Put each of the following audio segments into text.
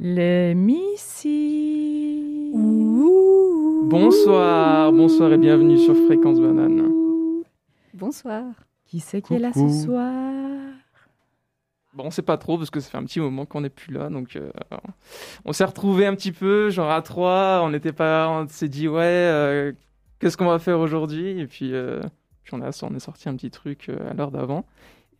Les Missy. Bonsoir, bonsoir et bienvenue sur Fréquence Banane. Bonsoir. Qui c'est qui est là ce soir? Bon, on sait pas trop parce que ça fait un petit moment qu'on n'est plus là, donc euh, on s'est retrouvé un petit peu, genre à trois. On n'était pas, on s'est dit ouais, euh, qu'est-ce qu'on va faire aujourd'hui? Et puis, euh, puis on a, on est sorti un petit truc à l'heure d'avant.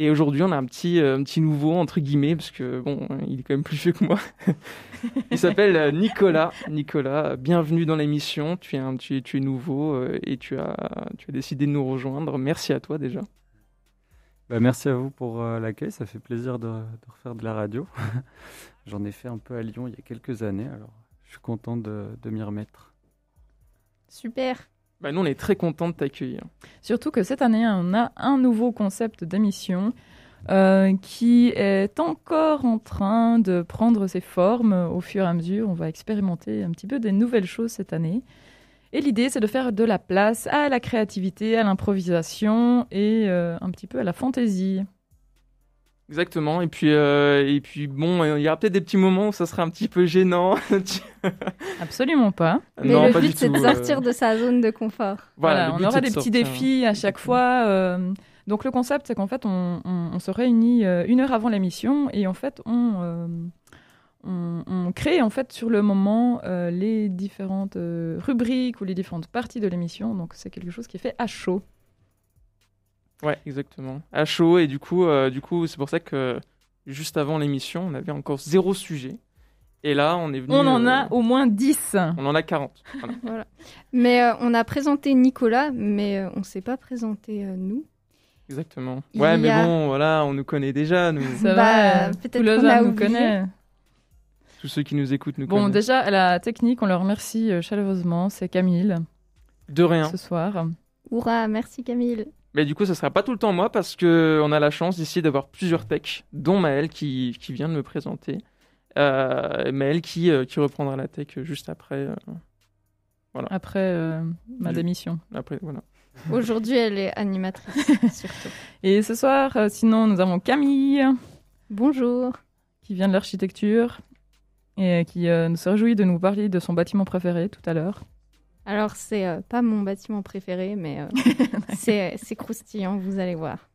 Et aujourd'hui, on a un petit, un petit nouveau, entre guillemets, parce que bon, il est quand même plus vieux que moi. il s'appelle Nicolas. Nicolas, bienvenue dans l'émission. Tu es, un, tu, tu es nouveau et tu as, tu as décidé de nous rejoindre. Merci à toi déjà. Bah, merci à vous pour l'accueil. Ça fait plaisir de, de, refaire de la radio. J'en ai fait un peu à Lyon il y a quelques années. Alors, je suis content de, de m'y remettre. Super. Bah, nous, on est très contents de t'accueillir. Surtout que cette année, on a un nouveau concept d'émission euh, qui est encore en train de prendre ses formes au fur et à mesure. On va expérimenter un petit peu des nouvelles choses cette année. Et l'idée, c'est de faire de la place à la créativité, à l'improvisation et euh, un petit peu à la fantaisie. Exactement. Et puis, euh, et puis bon, il y aura peut-être des petits moments où ça sera un petit peu gênant. Absolument pas. Mais non, le pas but, c'est de euh. sortir de sa zone de confort. Voilà, on aura des de petits sortir. défis à chaque fois. euh, donc le concept, c'est qu'en fait, on, on- on se réunit euh, une heure avant l'émission et en fait, on, euh, on, on crée en fait sur le moment euh, les différentes euh, rubriques ou les différentes parties de l'émission. Donc c'est quelque chose qui est fait à chaud. Ouais, exactement. À chaud. Et du coup, euh, du coup, c'est pour ça que juste avant l'émission, on avait encore zéro sujet. Et là, on est venu. On en euh, a au moins 10. On en a 40. Voilà. Mais euh, on a présenté Nicolas, mais euh, on ne s'est pas présenté euh, nous. Exactement. Il Ouais, mais a- bon, voilà, on nous connaît déjà, nous. Ça Bah, va, euh, peut-être le qu'on a nous oublié. connaît. Tous ceux qui nous écoutent nous Bon, connaissent. déjà, à la technique, on leur remercie euh, chaleureusement. C'est Camille De rien. ce soir. Hurrah, merci Camille. Mais du coup, ça sera pas tout le temps moi parce que on a la chance ici d'avoir plusieurs techs, dont Maël qui, qui vient de me présenter. Euh, Maël qui, euh, qui reprendra la tech juste après. euh, Après euh, ma Du- démission. après voilà. Aujourd'hui, elle est animatrice, surtout. Et ce soir, euh, sinon, nous avons Camille Bonjour. qui vient de l'architecture et qui euh, se réjouit de nous parler de son bâtiment préféré tout à l'heure. Alors, c'est euh, pas mon bâtiment préféré, mais euh, c'est c'est croustillant, vous allez voir.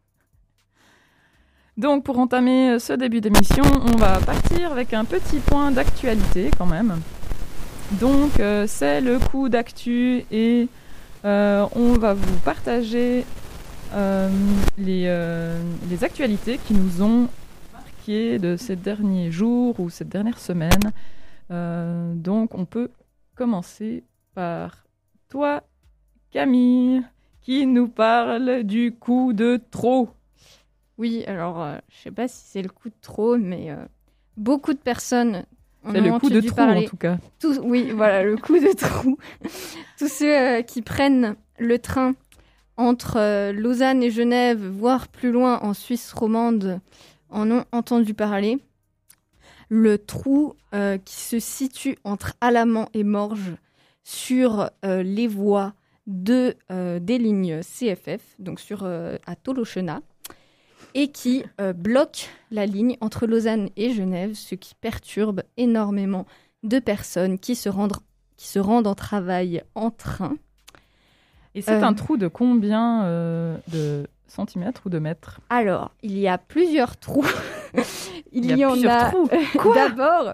Donc, pour entamer euh, ce début d'émission, on va partir avec un petit point d'actualité quand même. Donc, euh, c'est le coup d'actu et euh, on va vous partager euh, les, euh, les actualités qui nous ont marqué de ces derniers jours ou cette dernière semaine. Euh, donc, on peut commencer par toi, Camille, qui nous parle du coup de trop. Oui, alors, euh, je sais pas si c'est le coup de trop, mais euh, beaucoup de personnes C'est le coup de trop parler. en tout cas. Tous, oui, voilà, le coup de trou. Tous ceux euh, qui prennent le train entre euh, Lausanne et Genève, voire plus loin en Suisse romande, en ont entendu parler. Le trou qui se situe entre Alamand et Morges sur euh, les voies de, euh, des lignes CFF, donc sur, euh, à Tolochena, et qui bloque la ligne entre Lausanne et Genève, ce qui perturbe énormément de personnes qui se rendent, qui se rendent en travail en train. Et c'est un trou de combien de centimètres ou de mètres? Alors, il y a plusieurs trous. il, Il y a en a d'abord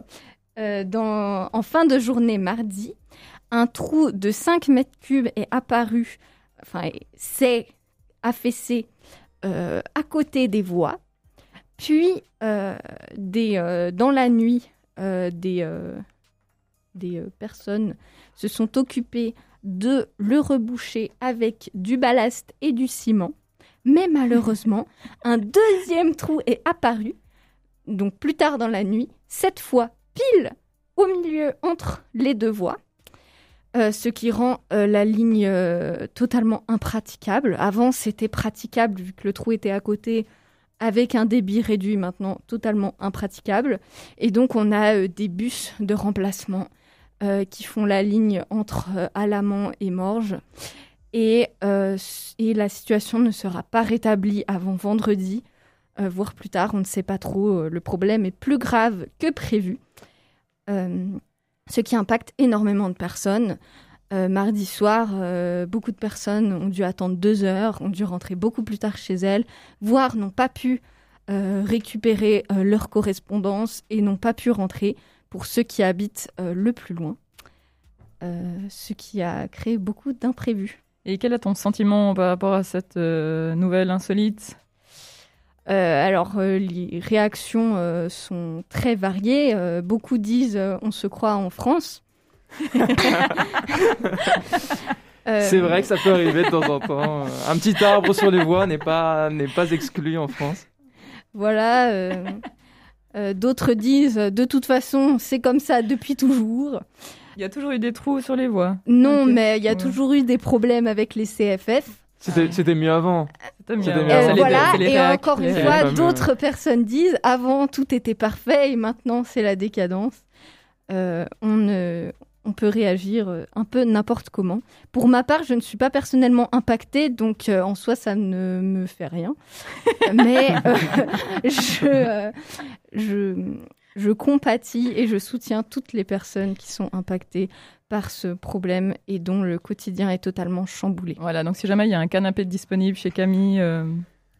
euh, dans- en fin de journée mardi. Un trou de 5 mètres cubes est apparu, enfin, s'est affaissé euh, à côté des voies. Puis, euh, des, euh, dans la nuit, des, des personnes se sont occupées de le reboucher avec du ballast et du ciment. Mais malheureusement, un deuxième trou est apparu, donc plus tard dans la nuit, cette fois pile au milieu entre les deux voies. Euh, ce qui rend euh, la ligne euh, totalement impraticable. Avant, c'était praticable vu que le trou était à côté avec un débit réduit, maintenant totalement impraticable. Et donc, on a des bus de remplacement qui font la ligne entre Alamand et Morges. Et, la situation ne sera pas rétablie avant vendredi, voire plus tard, on ne sait pas trop. le problème est plus grave que prévu. Ce qui impacte énormément de personnes. mardi soir, beaucoup de personnes ont dû attendre deux heures, ont dû rentrer beaucoup plus tard chez elles, voire n'ont pas pu récupérer leur correspondance et n'ont pas pu rentrer pour ceux qui habitent le plus loin. ce qui a créé beaucoup d'imprévus. Et quel est ton sentiment par rapport à cette euh, nouvelle insolite? Euh, alors, euh, les réactions sont très variées. beaucoup disent on se croit en France. C'est vrai que ça peut arriver de temps en temps. Un petit arbre sur les voies n'est pas, n'est pas exclu en France. Voilà. D'autres disent de toute façon, c'est comme ça depuis toujours. Il y a toujours eu des trous sur les voies. Non, mais il y a toujours eu des problèmes avec les CFF. C'était mieux avant. C'était mieux avant. voilà, et encore une fois, d'autres personnes disent avant tout était parfait et maintenant c'est la décadence. Euh, on, on peut réagir euh, un peu n'importe comment. Pour ma part, je ne suis pas personnellement impactée, donc euh, en soi, ça ne me fait rien. Mais je, je, je compatis et je soutiens toutes les personnes qui sont impactées par ce problème et dont le quotidien est totalement chamboulé. Voilà, donc si jamais il y a un canapé disponible chez Camille, euh,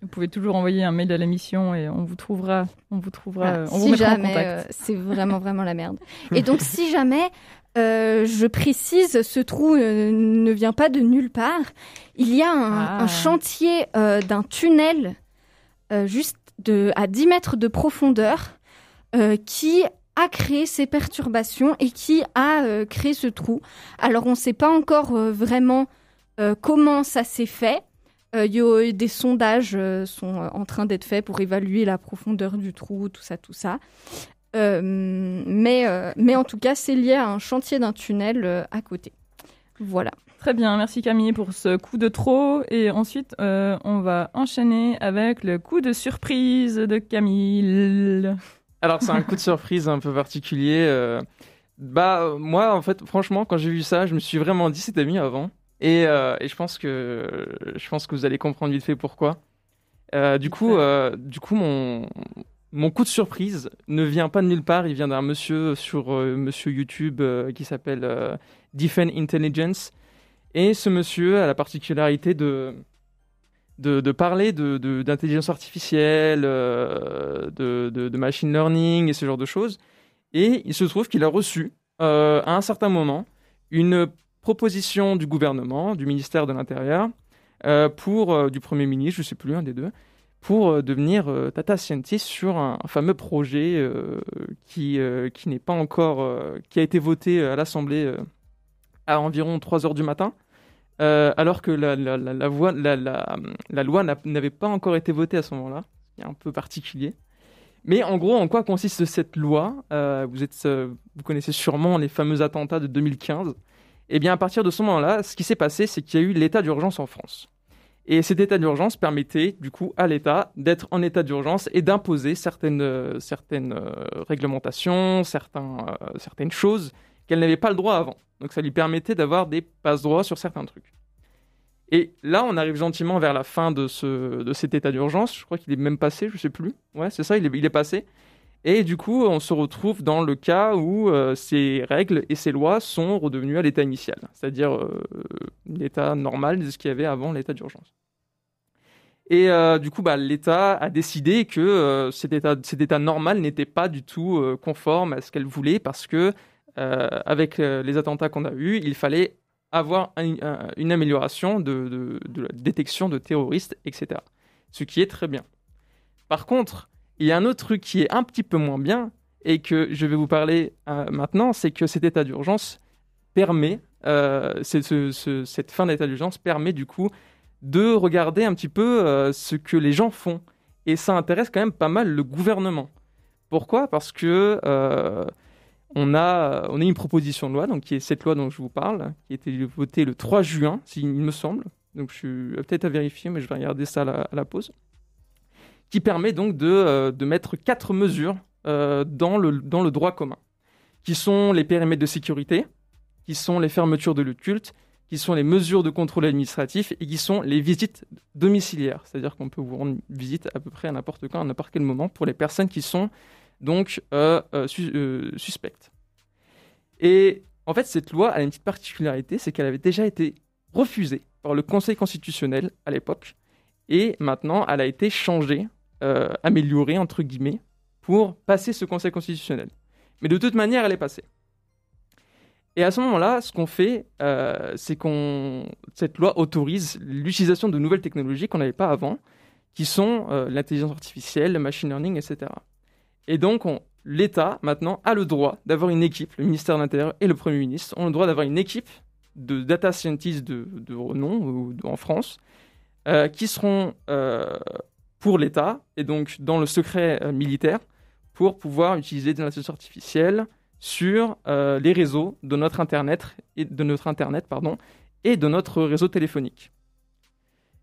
vous pouvez toujours envoyer un mail à l'émission et on vous trouvera, on vous trouvera, euh, on vous mettra en contact. Euh, c'est vraiment vraiment la merde. Et donc si jamais je précise, ce trou ne vient pas de nulle part. Il y a un, ah. chantier d'un tunnel juste de, à 10 mètres de profondeur euh, qui a créé ces perturbations et qui a euh, créé ce trou. Alors on ne sait pas encore euh, vraiment comment ça s'est fait. des sondages sont en train d'être faits pour évaluer la profondeur du trou, tout ça, tout ça. mais, mais en tout cas, c'est lié à un chantier d'un tunnel à côté. Voilà. Très bien, merci Camille pour ce coup de trop. Et ensuite, on va enchaîner avec le coup de surprise de Camille. Alors, c'est un coup de surprise un peu particulier. Euh, bah, moi, en fait, franchement, quand j'ai vu ça, je me suis vraiment dit c'était mieux avant. Et, euh, et, je pense que je pense que vous allez comprendre vite fait pourquoi. Euh, du coup, du coup, mon mon coup de surprise ne vient pas de nulle part. Il vient d'un monsieur sur monsieur YouTube qui s'appelle Defend Intelligence. Et ce monsieur a la particularité de de, parler d'intelligence artificielle, euh, de, machine learning et ce genre de choses. Et il se trouve qu'il a reçu, euh, à un certain moment, une proposition du gouvernement, du ministère de l'Intérieur, euh, pour du Premier ministre, je ne sais plus, un des deux, pour devenir data scientist sur un, fameux projet qui, qui n'est pas encore, qui a été voté à l'Assemblée à environ 3 heures du matin. Euh, alors que la, loi n'avait pas encore été votée à ce moment-là. C'est un peu particulier. Mais en gros, en quoi consiste cette loi? Euh, euh, vous connaissez sûrement les fameux attentats de 2015. Eh bien, à partir de ce moment-là, ce qui s'est passé, c'est qu'il y a eu l'état d'urgence en France. Et cet état d'urgence permettait, du coup, à l'État d'être en état d'urgence et d'imposer certaines, réglementations, certaines choses qu'elle n'avait pas le droit avant. Donc ça lui permettait d'avoir des passe-droits sur certains trucs. Et là, on arrive gentiment vers la fin de, ce, de cet état d'urgence. Je crois qu'il est même passé, je sais plus. Ouais, c'est ça, il est, il est, passé. Et du coup, on se retrouve dans le cas où euh, ces règles et ces lois sont redevenues à l'état initial, c'est-à-dire euh, l'état normal de ce qu'il y avait avant l'état d'urgence. Et euh, du coup, bah, l'État a décidé que cet, état, cet état normal n'était pas du tout conforme à ce qu'elle voulait parce que avec euh, les attentats qu'on a eus, il fallait avoir une amélioration de, la détection de terroristes, etc. Ce qui est très bien. Par contre, il y a un autre truc qui est un petit peu moins bien et que je vais vous parler euh, maintenant, c'est que cet état d'urgence permet, cette fin d'état d'urgence permet du coup de regarder un petit peu ce que les gens font. Et ça intéresse quand même pas mal le gouvernement. Pourquoi? Parce que on a, on a une proposition de loi, donc qui est cette loi dont je vous parle, qui a été votée le 3 juin, il me semble. Donc je suis peut-être à vérifier, mais je vais regarder ça à la, pause. Qui permet donc de, euh, de mettre quatre mesures euh, dans, le, dans le droit commun, qui sont les périmètres de sécurité, qui sont les fermetures de lieux de culte, qui sont les mesures de contrôle administratif et qui sont les visites domiciliaires. C'est-à-dire qu'on peut vous rendre visite à peu près à n'importe quand, à n'importe quel moment, pour les personnes qui sont donc euh, euh, euh, suspecte. Et en fait, cette loi a une petite particularité, c'est qu'elle avait déjà été refusée par le Conseil constitutionnel à l'époque, et maintenant elle a été changée, améliorée entre guillemets, pour passer ce Conseil constitutionnel. Mais de toute manière, elle est passée. Et à ce moment-là, ce qu'on fait, c'est qu'on cette loi autorise l'utilisation de nouvelles technologies qu'on n'avait pas avant, qui sont l'intelligence artificielle, le machine learning, etc. Et donc, l'État, maintenant, a le droit d'avoir une équipe, le ministère de l'Intérieur et le Premier ministre ont le droit d'avoir une équipe de data scientists de, renom en France, euh, qui seront pour l'État, et donc dans le secret militaire, pour pouvoir utiliser des intelligence artificielle, sur euh, les réseaux de notre internet et de notre internet pardon et de notre réseau téléphonique.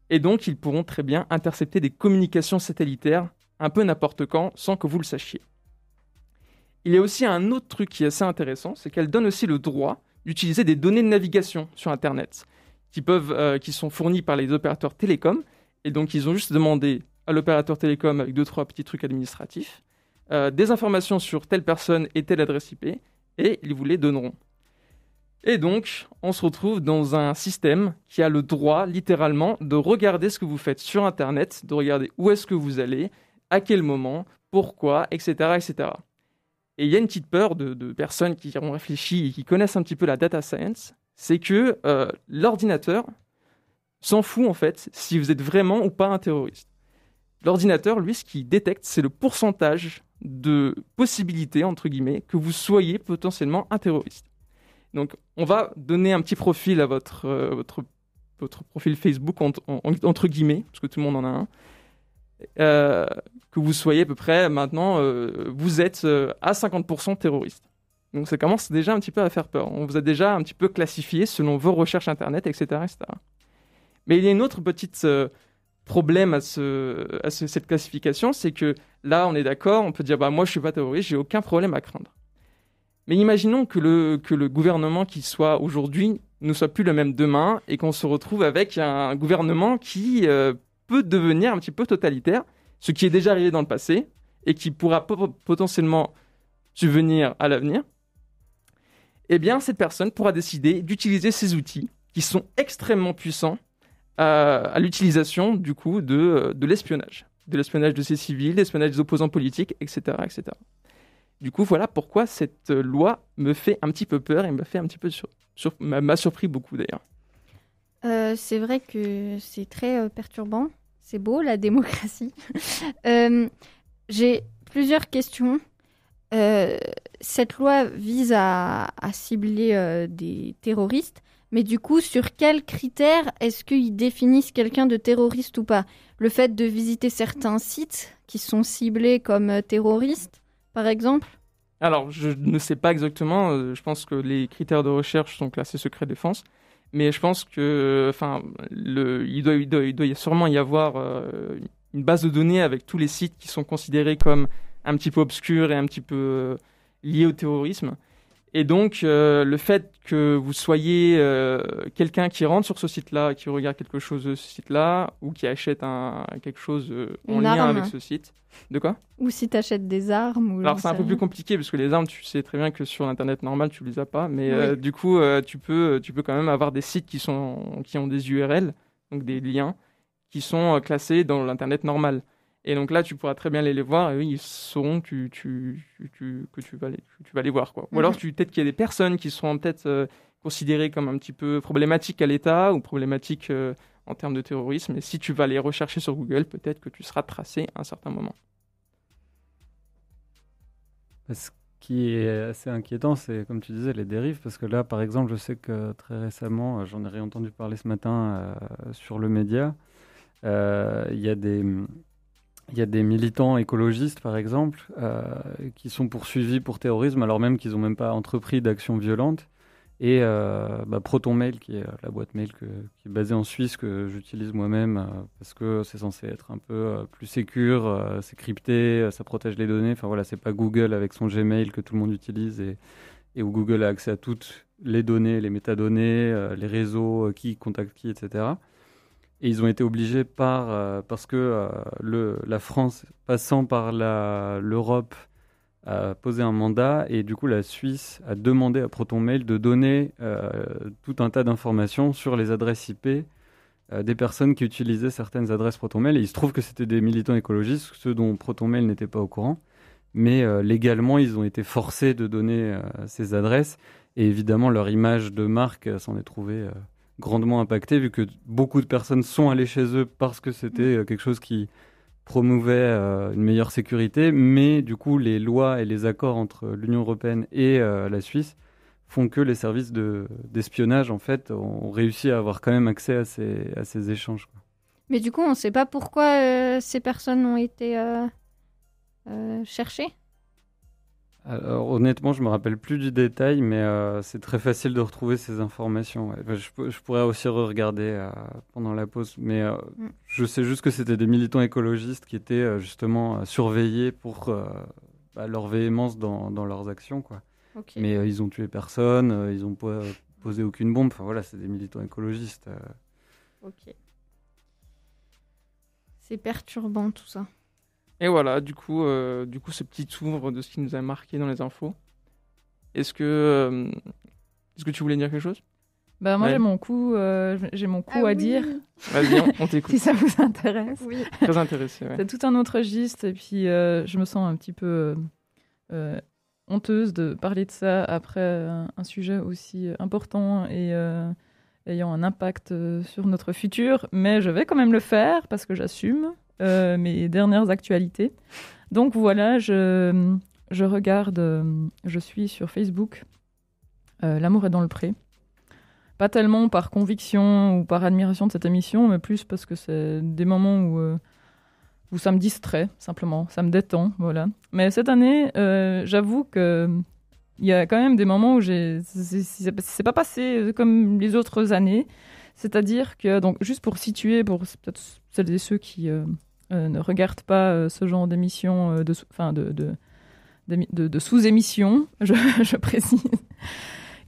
Et donc ils pourront très bien intercepter des communications satellitaires un peu n'importe quand sans que vous le sachiez. Il y a aussi un autre truc qui est assez intéressant, c'est qu'elle donne aussi le droit d'utiliser des données de navigation sur internet qui peuvent euh, qui sont fournies par les opérateurs télécoms et donc ils ont juste demandé à l'opérateur télécom avec deux trois petits trucs administratifs euh, des informations sur telle personne et telle adresse IP, et ils vous les donneront. Et donc, on se retrouve dans un système qui a le droit, littéralement, de regarder ce que vous faites sur Internet, de regarder où est-ce que vous allez, à quel moment, pourquoi, etc. etc. Et il y a une petite peur de, personnes qui ont réfléchi et qui connaissent un petit peu la data science, c'est que euh, l'ordinateur s'en fout en fait si vous êtes vraiment ou pas un terroriste. L'ordinateur, lui, ce qu'il détecte, c'est le pourcentage de possibilités, entre guillemets, que vous soyez potentiellement un terroriste. Donc, on va donner un petit profil à votre, euh, votre, votre profil Facebook, entre guillemets, parce que tout le monde en a un. Euh, que vous soyez à peu près maintenant, euh, vous êtes à 50% terroriste. Donc ça commence déjà un petit peu à faire peur. On vous a déjà un petit peu classifié selon vos recherches Internet, etc. Mais il y a une autre petite problème à, ce, à cette classification, c'est que là, on est d'accord, on peut dire, bah, moi, je suis pas terroriste, j'ai aucun problème à craindre. Mais imaginons que le, que le gouvernement qui soit aujourd'hui ne soit plus le même demain et qu'on se retrouve avec un gouvernement qui euh, peut devenir un petit peu totalitaire, ce qui est déjà arrivé dans le passé et qui pourra potentiellement subvenir à l'avenir. Eh bien, cette personne pourra décider d'utiliser ces outils qui sont extrêmement puissants à, l'utilisation du coup de, de l'espionnage, de l'espionnage de ces civils, l'espionnage des opposants politiques, etc., etc. Du coup, voilà pourquoi cette loi me fait un petit peu peur et peu sur, m'a surpris beaucoup d'ailleurs. Euh, c'est vrai que c'est très euh, perturbant. C'est beau la démocratie. Euh, j'ai plusieurs questions. cette loi vise à, à cibler des terroristes. Mais du coup, sur quels critères est-ce qu'ils définissent quelqu'un de terroriste ou pas? Le fait de visiter certains sites qui sont ciblés comme terroristes, par exemple? Alors, je ne sais pas exactement. Je pense que les critères de recherche sont classés secret défense. Mais je pense que, il, doit, sûrement y avoir euh, une base de données avec tous les sites qui sont considérés comme un petit peu obscurs et un petit peu liés au terrorisme. Et donc, euh, le fait que vous soyez euh, quelqu'un qui rentre sur ce site-là, qui regarde quelque chose de ce site-là, ou qui achète un, quelque chose euh, en lien avec ce site. De quoi? Ou si tu achètes des armes. Ou Alors, c'est un peu plus compliqué, parce que les armes, tu sais très bien que sur Internet normal, tu les as pas. Mais du coup, tu, peux, tu peux quand même avoir des sites qui, sont, qui ont des URL, donc des liens, qui sont classés dans l'Internet normal. Et donc là, tu pourras très bien aller les voir et oui, ils sauront que tu, que tu, vas, les, tu vas les voir. Quoi. Ou alors, mhm. peut-être qu'il y a des personnes qui seront peut-être euh, considérées comme un petit peu problématiques à l'État ou problématiques euh, en termes de terrorisme. Et si tu vas les rechercher sur Google, peut-être que tu seras tracé à un certain moment. Ce qui est assez inquiétant, c'est comme tu disais, les dérives. Parce que là, par exemple, je sais que très récemment, j'en ai réentendu parler ce matin euh, sur le média, il y a des il y a des militants écologistes, par exemple, euh, qui sont poursuivis pour terrorisme, alors même qu'ils n'ont même pas entrepris d'actions violentes. Et euh, bah, ProtonMail, qui est la boîte mail qui est basée en Suisse, que j'utilise moi-même, euh, parce que c'est censé être un peu plus sécure, c'est crypté, ça protège les données. Enfin voilà, c'est pas Google avec son Gmail que tout le monde utilise et où Google a accès à toutes les données, les métadonnées, les réseaux, qui contacte qui, etc. Et ils ont été obligés par, euh, parce que euh, la France, passant par l'Europe, a posé un mandat et du coup la Suisse a demandé à ProtonMail de donner euh, tout un tas d'informations sur les adresses IP des personnes qui utilisaient certaines adresses ProtonMail. Et il se trouve que c'était des militants écologistes, ceux dont ProtonMail n'était pas au courant. Mais légalement, ils ont été forcés de donner ces adresses. Et évidemment, leur image de marque s'en est trouvée grandement impactée, vu que beaucoup de personnes sont allées chez eux parce que c'était quelque chose qui promouvait euh, une meilleure sécurité, mais du coup, les lois et les accords entre l'Union européenne et euh, la Suisse font que les services d'espionnage, en fait, ont réussi à avoir quand même accès à ces, à ces échanges. Mais du coup, on ne sait pas pourquoi euh, ces personnes ont été cherchées? Alors, honnêtement, je me rappelle plus du détail, mais euh, c'est très facile de retrouver ces informations. je, pourrais aussi re-regarder euh, pendant la pause, mais euh, mm. je sais juste que c'était des militants écologistes qui étaient justement surveillés pour bah, leur véhémence dans, leurs actions, quoi. Mais ils ont tué personne, ils ont posé aucune bombe. Enfin voilà, c'est des militants écologistes. Ok. C'est perturbant tout ça. Et voilà, du coup, euh, du coup, ce petit tour de ce qui nous a marqué dans les infos. Est-ce que, euh, est-ce que tu voulais dire quelque chose? Bah moi j'ai mon coup, euh, j'ai mon coup ah à dire. Vas-y, on, t'écoute. si ça vous intéresse. Oui. Très intéressé. C'est tout un autre registre et puis je me sens un petit peu honteuse de parler de ça après un, sujet aussi important et ayant un impact sur notre futur, mais je vais quand même le faire parce que j'assume. Euh, mes dernières actualités. Donc voilà, je, je regarde, euh, je suis sur Facebook, euh, L'amour est dans le pré. Pas tellement par conviction ou par admiration de cette émission, mais plus parce que c'est des moments où, où ça me distrait, simplement, ça me détend, voilà. Mais cette année, j'avoue que il y a quand même des moments où c'est pas passé comme les autres années. C'est-à-dire que, donc, juste pour situer, pour peut-être celles et ceux qui ne regarde pas euh, ce genre d'émission, euh, de, sous-émission, je, précise.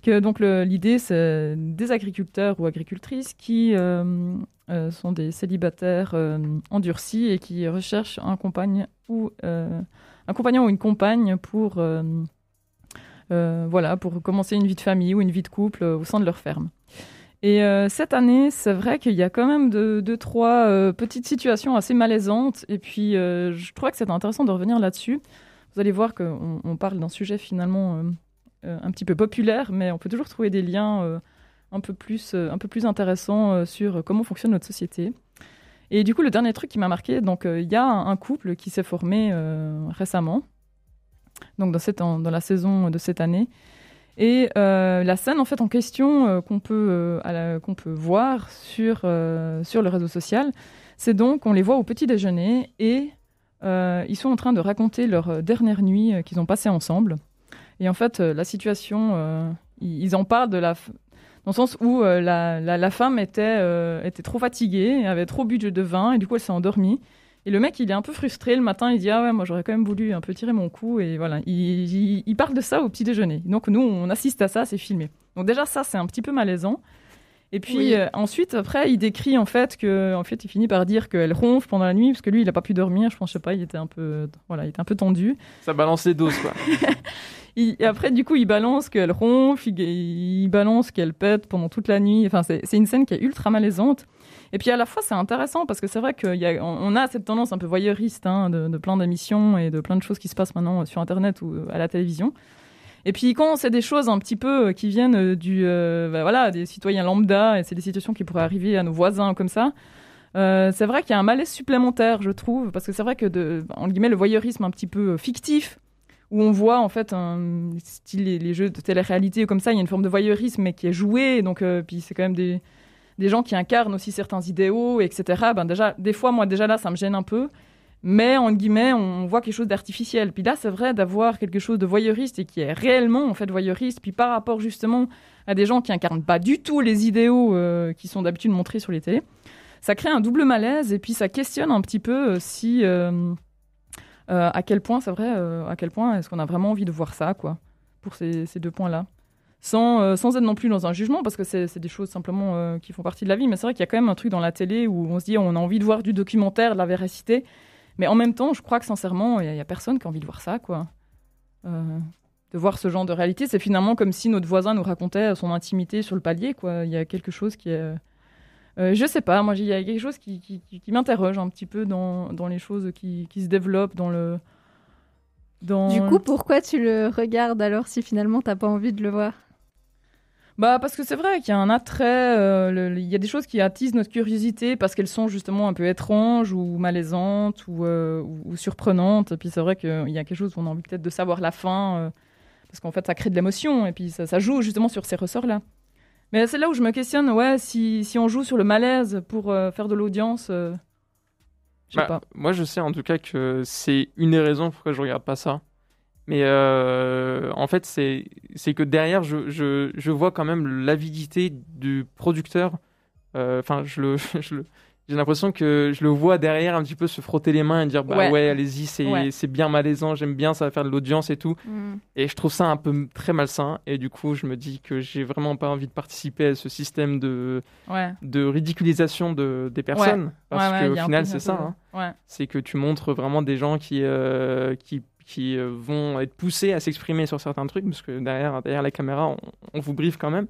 Donc l'idée, c'est des agriculteurs ou agricultrices qui sont des célibataires endurcis et qui recherchent un compagnon ou une compagne pour commencer une vie de famille ou une vie de couple au sein de leur ferme. Et euh, cette année, c'est vrai qu'il y a quand même deux, trois euh, petites situations assez malaisantes. Et puis, euh, je trouvais que c'était intéressant de revenir là-dessus. Vous allez voir qu'on on parle d'un sujet finalement un petit peu populaire, mais on peut toujours trouver des liens un, peu plus, un peu plus intéressants sur comment fonctionne notre société. Et du coup, le dernier truc qui m'a marqué, donc il y a un, couple qui s'est formé récemment, donc dans, cette, dans la saison de cette année. Et euh, la scène en fait en question euh, qu'on peut, euh, qu'on peut voir sur, sur le réseau social, c'est donc on les voit au petit déjeuner et ils sont en train de raconter leur dernière nuit qu'ils ont passée ensemble. Et en fait, la situation, ils, en parlent dans le sens où la, la, la, femme était, était trop fatiguée, avait trop bu de vin et du coup elle s'est endormie. Et le mec, il est un peu frustré le matin, il dit Ah ouais, moi j'aurais quand même voulu un peu tirer mon coup. Et voilà, il, il, parle de ça au petit déjeuner. Donc nous, on assiste à ça, c'est filmé. Donc déjà, ça, c'est un petit peu malaisant. Et puis euh, ensuite, après, il décrit en fait que, en fait, il finit par dire qu'elle ronfle pendant la nuit parce que lui, il n'a pas pu dormir. Je pense, je sais pas, il était un peu, voilà, il était un peu tendu. Ça balance les doses, quoi. et après, du coup, il balance qu'elle ronfle, il, il balance qu'elle pète pendant toute la nuit. Enfin, c'est une scène qui est ultra malaisante. Et puis à la fois, c'est intéressant parce que c'est vrai qu'on a, cette tendance un peu voyeuriste hein, de, plein d'émissions et de plein de choses qui se passent maintenant sur Internet ou à la télévision. Et puis quand c'est des choses un petit peu euh, qui viennent euh, du, euh, bah, voilà, des citoyens lambda et c'est des situations qui pourraient arriver à nos voisins comme ça, c'est vrai qu'il y a un malaise supplémentaire, je trouve, parce que c'est vrai que en guillemets, le voyeurisme un petit peu fictif, où on voit en fait les, jeux de télé-réalité comme ça, il y a une forme de voyeurisme mais qui est joué, donc puis c'est quand même des des gens qui incarnent aussi certains idéaux, etc. Ben déjà, des fois, moi, déjà là, ça me gêne un peu. Mais, en guillemets, on voit quelque chose d'artificiel. Puis là, c'est vrai d'avoir quelque chose de voyeuriste et qui est réellement, en fait, voyeuriste. Puis par rapport, justement, à des gens qui incarnent pas du tout les idéaux euh, qui sont d'habitude montrés sur les télés. Ça crée un double malaise et puis ça questionne un petit peu euh, si... Euh, à quel point, c'est vrai, à quel point est-ce qu'on a vraiment envie de voir ça, quoi, pour ces deux points-là sans, euh, sans être non plus dans un jugement, parce que c'est des choses simplement euh, qui font partie de la vie. Mais c'est vrai qu'il y a quand même un truc dans la télé où on se dit on a envie de voir du documentaire, de la véracité. Mais en même temps, je crois que sincèrement, il n'y a, personne qui a envie de voir ça, quoi. euh, de voir ce genre de réalité. C'est finalement comme si notre voisin nous racontait son intimité sur le palier. Quoi. Il y a quelque chose qui est... Euh, je sais pas, moi il y a quelque chose qui, m'interroge un petit peu dans, les choses qui, se développent dans le... Du coup, pourquoi tu le regardes alors si finalement t'as pas envie de le voir? Bah parce que c'est vrai qu'il y a un attrait, euh, il y a des choses qui attisent notre curiosité parce qu'elles sont justement un peu étranges ou malaisantes ou, euh, ou, surprenantes. Et puis c'est vrai qu'il y a quelque chose où on a envie peut-être de savoir la fin euh, parce qu'en fait ça crée de l'émotion et puis ça, ça, joue justement sur ces ressorts-là. Mais c'est là où je me questionne, ouais, si, si on joue sur le malaise pour faire de l'audience, je sais bah, pas. Moi je sais en tout cas que c'est une des raisons pourquoi je regarde pas ça. Mais euh, en fait, c'est que derrière, je, je, je, vois quand même l'avidité du producteur. Euh, enfin, je le, je le, j'ai l'impression que je le vois derrière un petit peu se frotter les mains et dire bah ouais, allez-y c'est ouais. bien malaisant j'aime bien ça va faire de l'audience et tout mm. et je trouve ça un peu très malsain et du coup je me dis que j'ai vraiment pas envie de participer à ce système de ouais. de ridiculisation de des personnes parce qu'au final c'est ça hein. c'est que tu montres vraiment des gens qui euh, qui qui euh, vont être poussés à s'exprimer sur certains trucs, parce que derrière, derrière la caméra, on, on vous briefe quand même.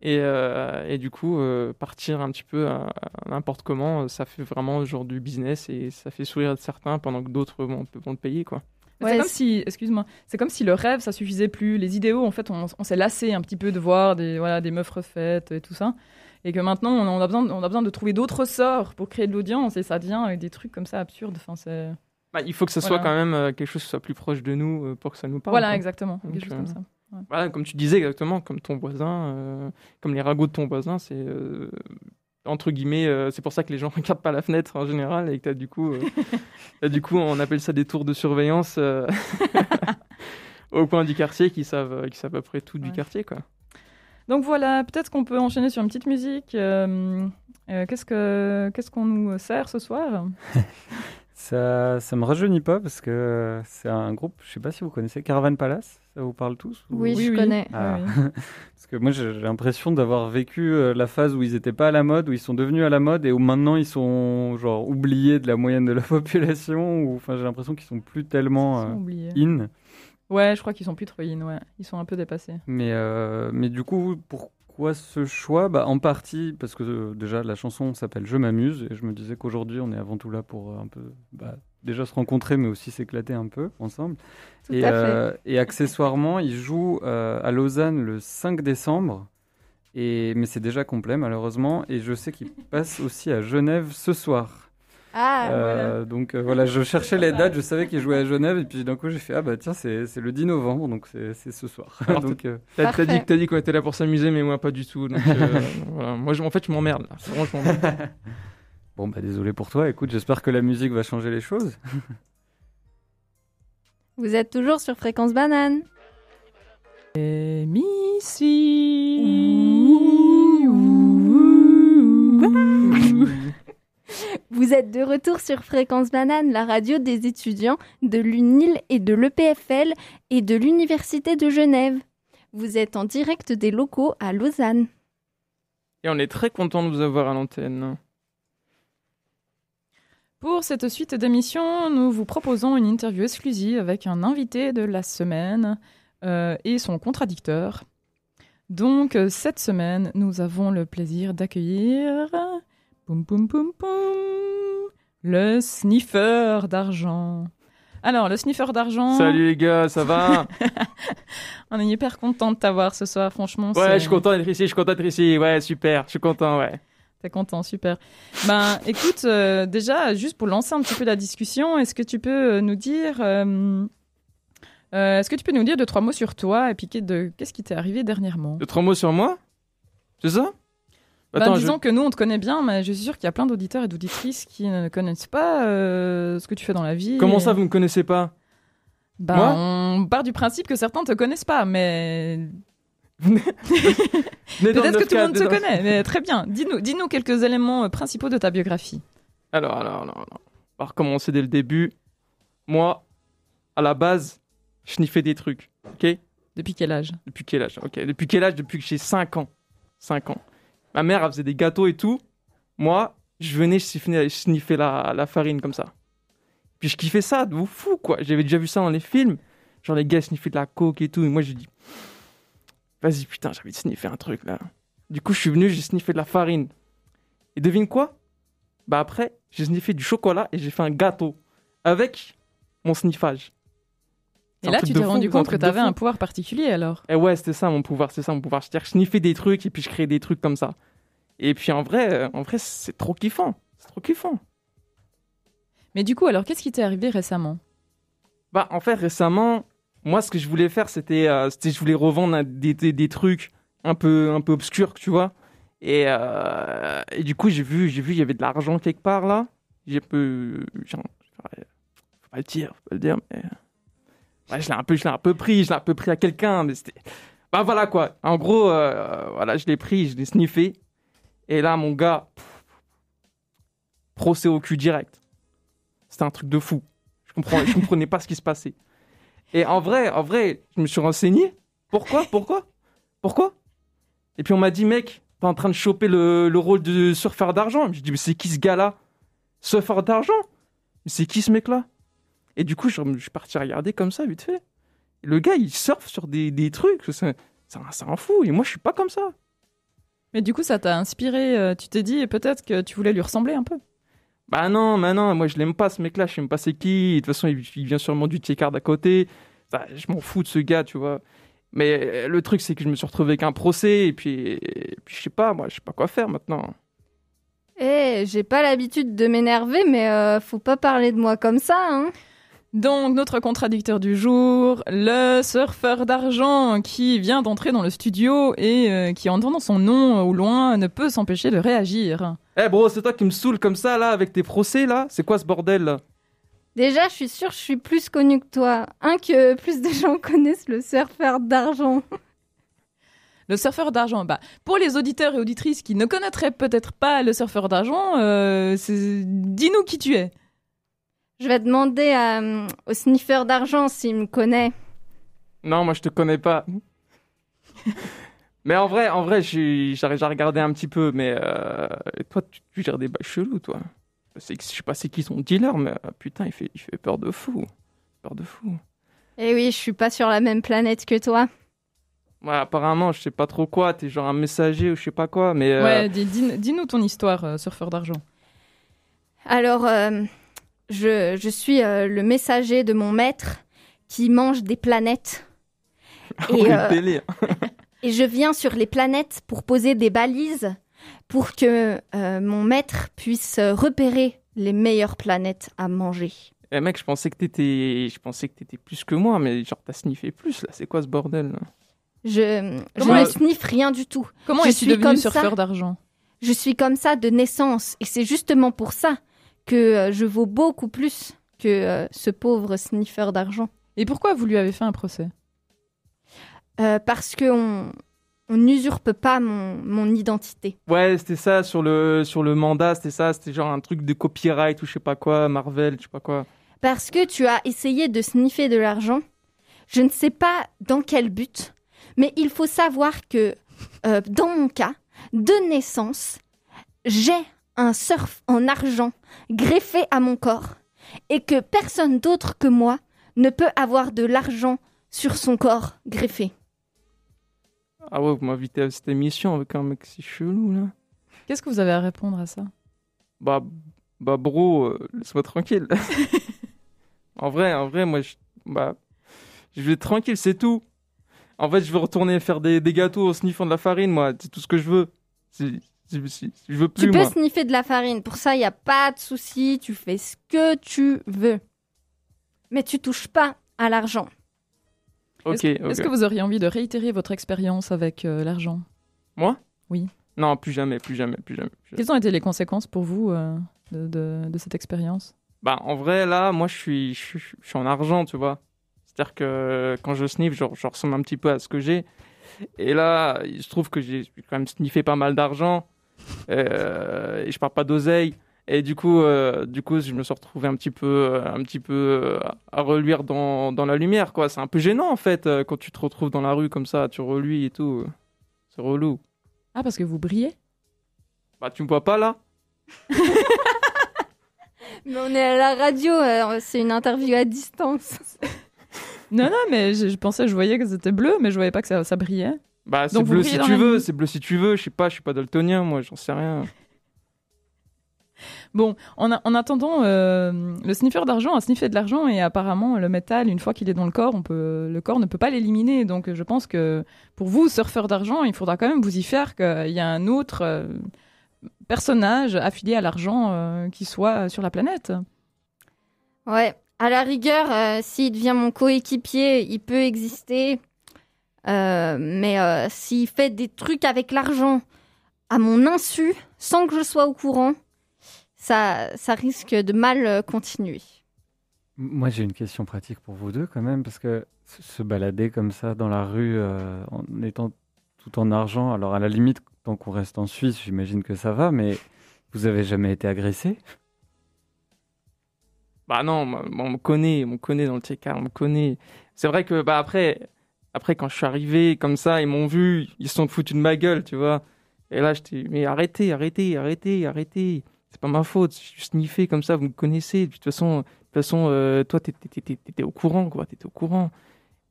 Et, euh, et du coup, euh, partir un petit peu à, à n'importe comment, ça fait vraiment genre du business et ça fait sourire certains pendant que d'autres vont, vont le payer, quoi. Ouais, c'est comme si, excuse-moi, c'est comme si le rêve, ça suffisait plus. Les idéaux, en fait, on, on s'est lassé un petit peu de voir des, voilà, des meufs refaites et tout ça. Et que maintenant, on a besoin, on a besoin de trouver d'autres sorts pour créer de l'audience et ça devient avec des trucs comme ça absurdes. Enfin, c'est... Bah, il faut que ça soit quand même euh, quelque chose qui soit plus proche de nous euh, pour que ça nous parle. Voilà, quoi. exactement. Donc, quelque chose euh, comme ça. Voilà, comme tu disais exactement, comme ton voisin, euh, comme les ragots de ton voisin, c'est euh, entre guillemets, euh, c'est pour ça que les gens regardent pas la fenêtre en général et que t'as du coup, as, du coup, on appelle ça des tours de surveillance au coin du quartier qui savent, qui savent à peu près tout ouais. du quartier, quoi. Donc voilà, peut-être qu'on peut enchaîner sur une petite musique. qu'est-ce que qu'est-ce qu'on nous sert ce soir? Ça, ça me rajeunit pas parce que c'est un groupe, je sais pas si vous connaissez Caravan Palace, ça vous parle tous ou... Oui, je oui. connais. Ah. Oui. parce que moi j'ai l'impression d'avoir vécu la phase où ils étaient pas à la mode, où ils sont devenus à la mode et où maintenant ils sont genre oubliés de la moyenne de la population. Ou enfin j'ai l'impression qu'ils sont plus tellement sont euh, in. Ouais, je crois qu'ils sont plus trop in, ouais. Ils sont un peu dépassés. Mais, euh, mais du coup, pour pourquoi ce choix? Bah, En partie parce que euh, déjà la chanson s'appelle Je m'amuse et je me disais qu'aujourd'hui on est avant tout là pour euh, un peu bah, déjà se rencontrer mais aussi s'éclater un peu ensemble. Tout et, à euh, et accessoirement, il joue à Lausanne le 5 décembre. Et, mais c'est déjà complet malheureusement et je sais qu'il passe aussi à Genève ce soir. Ah, euh, voilà. Donc euh, voilà, je cherchais les dates, je savais qu'il jouait à Genève, et puis d'un coup j'ai fait Ah bah tiens, c'est le 10 novembre, donc c'est ce soir. Donc, euh... T'as dit, as dit qu'on était là pour s'amuser, mais moi pas du tout. Donc, voilà. Moi je, en fait je m'emmerde là. Vraiment, je m'emmerde. bon bah désolé pour toi, écoute, j'espère que la musique va changer les choses. Vous êtes toujours sur Fréquence Banane. Et Vous êtes de retour sur Fréquence Banane, la radio des étudiants de l'UNIL et de l'EPFL et de l'Université de Genève. Vous êtes en direct des locaux à Lausanne. Et on est très content de vous avoir à l'antenne. Pour cette suite d'émission, nous vous proposons une interview exclusive avec un invité de la semaine euh, et son contradicteur. Donc, cette semaine, nous avons le plaisir d'accueillir Poum, poum, poum, poum. Le sniffer d'argent. Alors, le sniffer d'argent. Salut les gars, ça va On est hyper content de t'avoir ce soir, franchement. Ouais, je suis content d'être ici, je suis content d'être ici. Ouais, super, je suis content, ouais. T'es content, super. Ben, écoute, euh, déjà, juste pour lancer un petit peu la discussion, est-ce que tu peux nous dire, euh, euh, est-ce que tu peux nous dire deux trois mots sur toi et puis de qu'est-ce qui t'est arrivé dernièrement? Deux trois mots sur moi? C'est ça? Ben, disons je... que nous, on te connaît bien, mais je suis sûr qu'il y a plein d'auditeurs et d'auditrices qui ne connaissent pas euh, ce que tu fais dans la vie. Comment et... ça, vous me connaissez pas? Ben, Moi? On part du principe que certains te connaissent pas, mais... Peut-être que tout le monde te connaît, mais très bien. Dis-nous dis -nous quelques éléments euh, principaux de ta biographie. Alors, alors, alors, alors. On va recommencer dès le début. Moi, à la base, je sniffais des trucs, ok? Depuis quel âge? Depuis quel âge? Ok, depuis quel âge? Depuis que j'ai 5 ans. 5 ans. Ma mère, elle faisait des gâteaux et tout. Moi, je venais sniffer, sniffer la, la, farine comme ça. Puis je kiffais ça, de fou, quoi. J'avais déjà vu ça dans les films. Genre, les gars sniffaient de la coke et tout. Et moi, j'ai dit, vas-y, putain, de sniffer un truc là. Du coup, je suis venu, j'ai sniffé de la farine. Et devine quoi? Bah, après, j'ai sniffé du chocolat et j'ai fait un gâteau avec mon sniffage. Et là, tu t'es rendu compte que tu avais un pouvoir particulier alors? Et ouais, c'était ça mon pouvoir, c'est ça mon pouvoir. C'est-à-dire je sniffais des trucs et puis je créais des trucs comme ça. Et puis en vrai, euh, en vrai, c'est trop kiffant. C'est trop kiffant. Mais du coup, alors, qu'est-ce qui t'est arrivé récemment? Bah, en fait, récemment, moi, ce que je voulais faire, c'était, euh, je voulais revendre des, des, des trucs un peu, un peu obscurs, tu vois. Et, euh, et du coup, j'ai vu, j'ai vu, il y avait de l'argent quelque part là. J'ai peu, genre, faut pas le dire, faut pas le dire, mais je l'ai un peu, je l'ai un peu pris, je l'ai un peu pris à quelqu'un, mais c'était, bah voilà quoi. En gros, euh, voilà, je l'ai pris, je l'ai sniffé. Et là, mon gars, procès au cul direct. C'était un truc de fou. Je comprends, je comprenais pas ce qui se passait. Et en vrai, en vrai, je me suis renseigné. Pourquoi Pourquoi Pourquoi? Et puis on m'a dit, mec, t'es en train de choper le, le rôle de surfeur d'argent. Je dis, mais c'est qui ce gars-là? Surfeur d'argent? Mais c'est qui ce mec-là? Et du coup, je, je suis parti regarder comme ça, vite fait. Le gars, il surfe sur des, des trucs. C'est c'est un, c'est un fou. Et moi, je suis pas comme ça. Mais du coup, ça t'a inspiré, euh, tu t'es dit peut-être que tu voulais lui ressembler un peu. Bah non, bah non, moi je l'aime pas ce mec-là, je sais pas c'est qui. De toute façon, il, il vient sûrement du Tchekard d'à côté. Ça, je m'en fous de ce gars, tu vois. Mais euh, le truc, c'est que je me suis retrouvé avec un procès, et puis, et puis je sais pas, moi, je sais pas quoi faire maintenant. Eh, j'ai pas l'habitude de m'énerver, mais euh, faut pas parler de moi comme ça, hein. Donc, notre contradicteur du jour, le surfeur d'argent qui vient d'entrer dans le studio et euh, qui, en entendant son nom au loin, ne peut s'empêcher de réagir. Eh bro, c'est toi qui me saoule comme ça, là, avec tes procès, là? C'est quoi ce bordel, là? Déjà, je suis sûre que je suis plus connue que toi. Un, que plus de gens connaissent le surfeur d'argent. Le surfeur d'argent, bah, pour les auditeurs et auditrices qui ne connaîtraient peut-être pas le surfeur d'argent, euh, dis-nous qui tu es. Je vais demander à, euh, au sniffer d'argent s'il me connaît. Non, moi je te connais pas. mais en vrai, en vrai, j'ai regardé un petit peu, mais euh, toi, tu, tu gères des bails chelous, toi. Je sais pas c'est qui son dealer, mais euh, putain, il fait, il fait peur de fou. Peur de fou. Eh oui, je suis pas sur la même planète que toi. Ouais, apparemment, je sais pas trop quoi, t'es genre un messager ou je sais pas quoi, mais. euh, Ouais, dis- dis- dis-nous ton histoire, euh, surfeur d'argent. Alors, euh, je, je suis euh, le messager de mon maître qui mange des planètes. Et, euh. Et je viens sur les planètes pour poser des balises pour que euh, mon maître puisse repérer les meilleures planètes à manger. Eh mec, je pensais que t'étais, je pensais que t'étais plus que moi, mais genre t'as sniffé plus là. C'est quoi ce bordel là? Je, je ne sniffe rien du tout. Comment Je es-tu suis devenu comme surfeur ça. d'argent? Je suis comme ça de naissance et c'est justement pour ça que euh, je vaux beaucoup plus que euh, ce pauvre sniffer d'argent. Et pourquoi vous lui avez fait un procès? Euh, parce qu'on on n'usurpe pas mon, mon identité. Ouais, c'était ça sur le sur le mandat, c'était ça, c'était genre un truc de copyright ou je sais pas quoi, Marvel, je sais pas quoi. Parce que tu as essayé de sniffer de l'argent. Je ne sais pas dans quel but, mais il faut savoir que euh, dans mon cas, de naissance, j'ai un surf en argent greffé à mon corps et que personne d'autre que moi ne peut avoir de l'argent sur son corps greffé. Ah ouais, vous m'invitez à cette émission avec un mec si chelou là. Qu'est-ce que vous avez à répondre à ça? Bah bah bro, euh, laisse-moi tranquille. en vrai, en vrai, moi je bah je vais être tranquille, c'est tout. En fait, je veux retourner faire des, des gâteaux en sniffant de la farine, moi. C'est tout ce que je veux. Je veux plus, tu peux moi. sniffer de la farine, pour ça il n'y a pas de souci, tu fais ce que tu veux. Mais tu touches pas à l'argent. Ok, Est-ce que vous auriez envie de réitérer votre expérience avec euh, l'argent? Moi? Oui. Non, plus jamais, plus jamais, plus jamais. plus jamais. Quelles ont été les conséquences pour vous euh, de, de- de cette expérience? Bah, en vrai, là, moi, je suis, je suis, je suis en argent, tu vois. C'est-à-dire que quand je sniffe, je, je ressemble un petit peu à ce que j'ai. Et là, il se trouve que j'ai quand même sniffé pas mal d'argent. Euh, et je parle pas d'oseille. Et du coup, euh, du coup, je me suis retrouvé un petit peu, euh, un petit peu à reluire dans, dans la lumière, quoi. C'est un peu gênant, en fait, quand tu te retrouves dans la rue comme ça, tu reluis et tout. C'est relou. Ah, parce que vous brillez? Bah, tu me vois pas là Mais on est à la radio, c'est une interview à distance. Non, non, mais je, je pensais, je voyais que c'était bleu, mais je voyais pas que ça, ça brillait. Bah, c'est bleu si tu veux, c'est bleu si tu veux. Je sais pas, je suis pas daltonien, moi, j'en sais rien. Bon, en, a- en attendant, euh, le sniffer d'argent a sniffé de l'argent et apparemment le métal, une fois qu'il est dans le corps, on peut, le corps ne peut pas l'éliminer. Donc je pense que pour vous, surfeur d'argent, il faudra quand même vous y faire qu'il y a un autre euh, personnage affilié à l'argent euh, qui soit sur la planète. Ouais, à la rigueur, euh, s'il devient mon coéquipier, il peut exister. Euh, mais euh, s'il fait des trucs avec l'argent à mon insu, sans que je sois au courant, ça, ça risque de mal euh, continuer. Moi, j'ai une question pratique pour vous deux quand même, parce que se balader comme ça dans la rue euh, en étant tout en argent, alors à la limite, tant qu'on reste en Suisse, j'imagine que ça va, mais vous avez jamais été agressé? Bah non, on me connaît, on me connaît dans le TK, on me connaît. C'est vrai que bah après, après quand je suis arrivé comme ça, ils m'ont vu, ils se sont foutus de ma gueule, tu vois. Et là, j'étais, mais arrêtez, arrêtez, arrêtez, arrêtez. C'est pas ma faute, je suis sniffé comme ça, vous me connaissez. De toute façon, de toute façon, euh, toi, t'étais, au courant, quoi, t'étais au courant.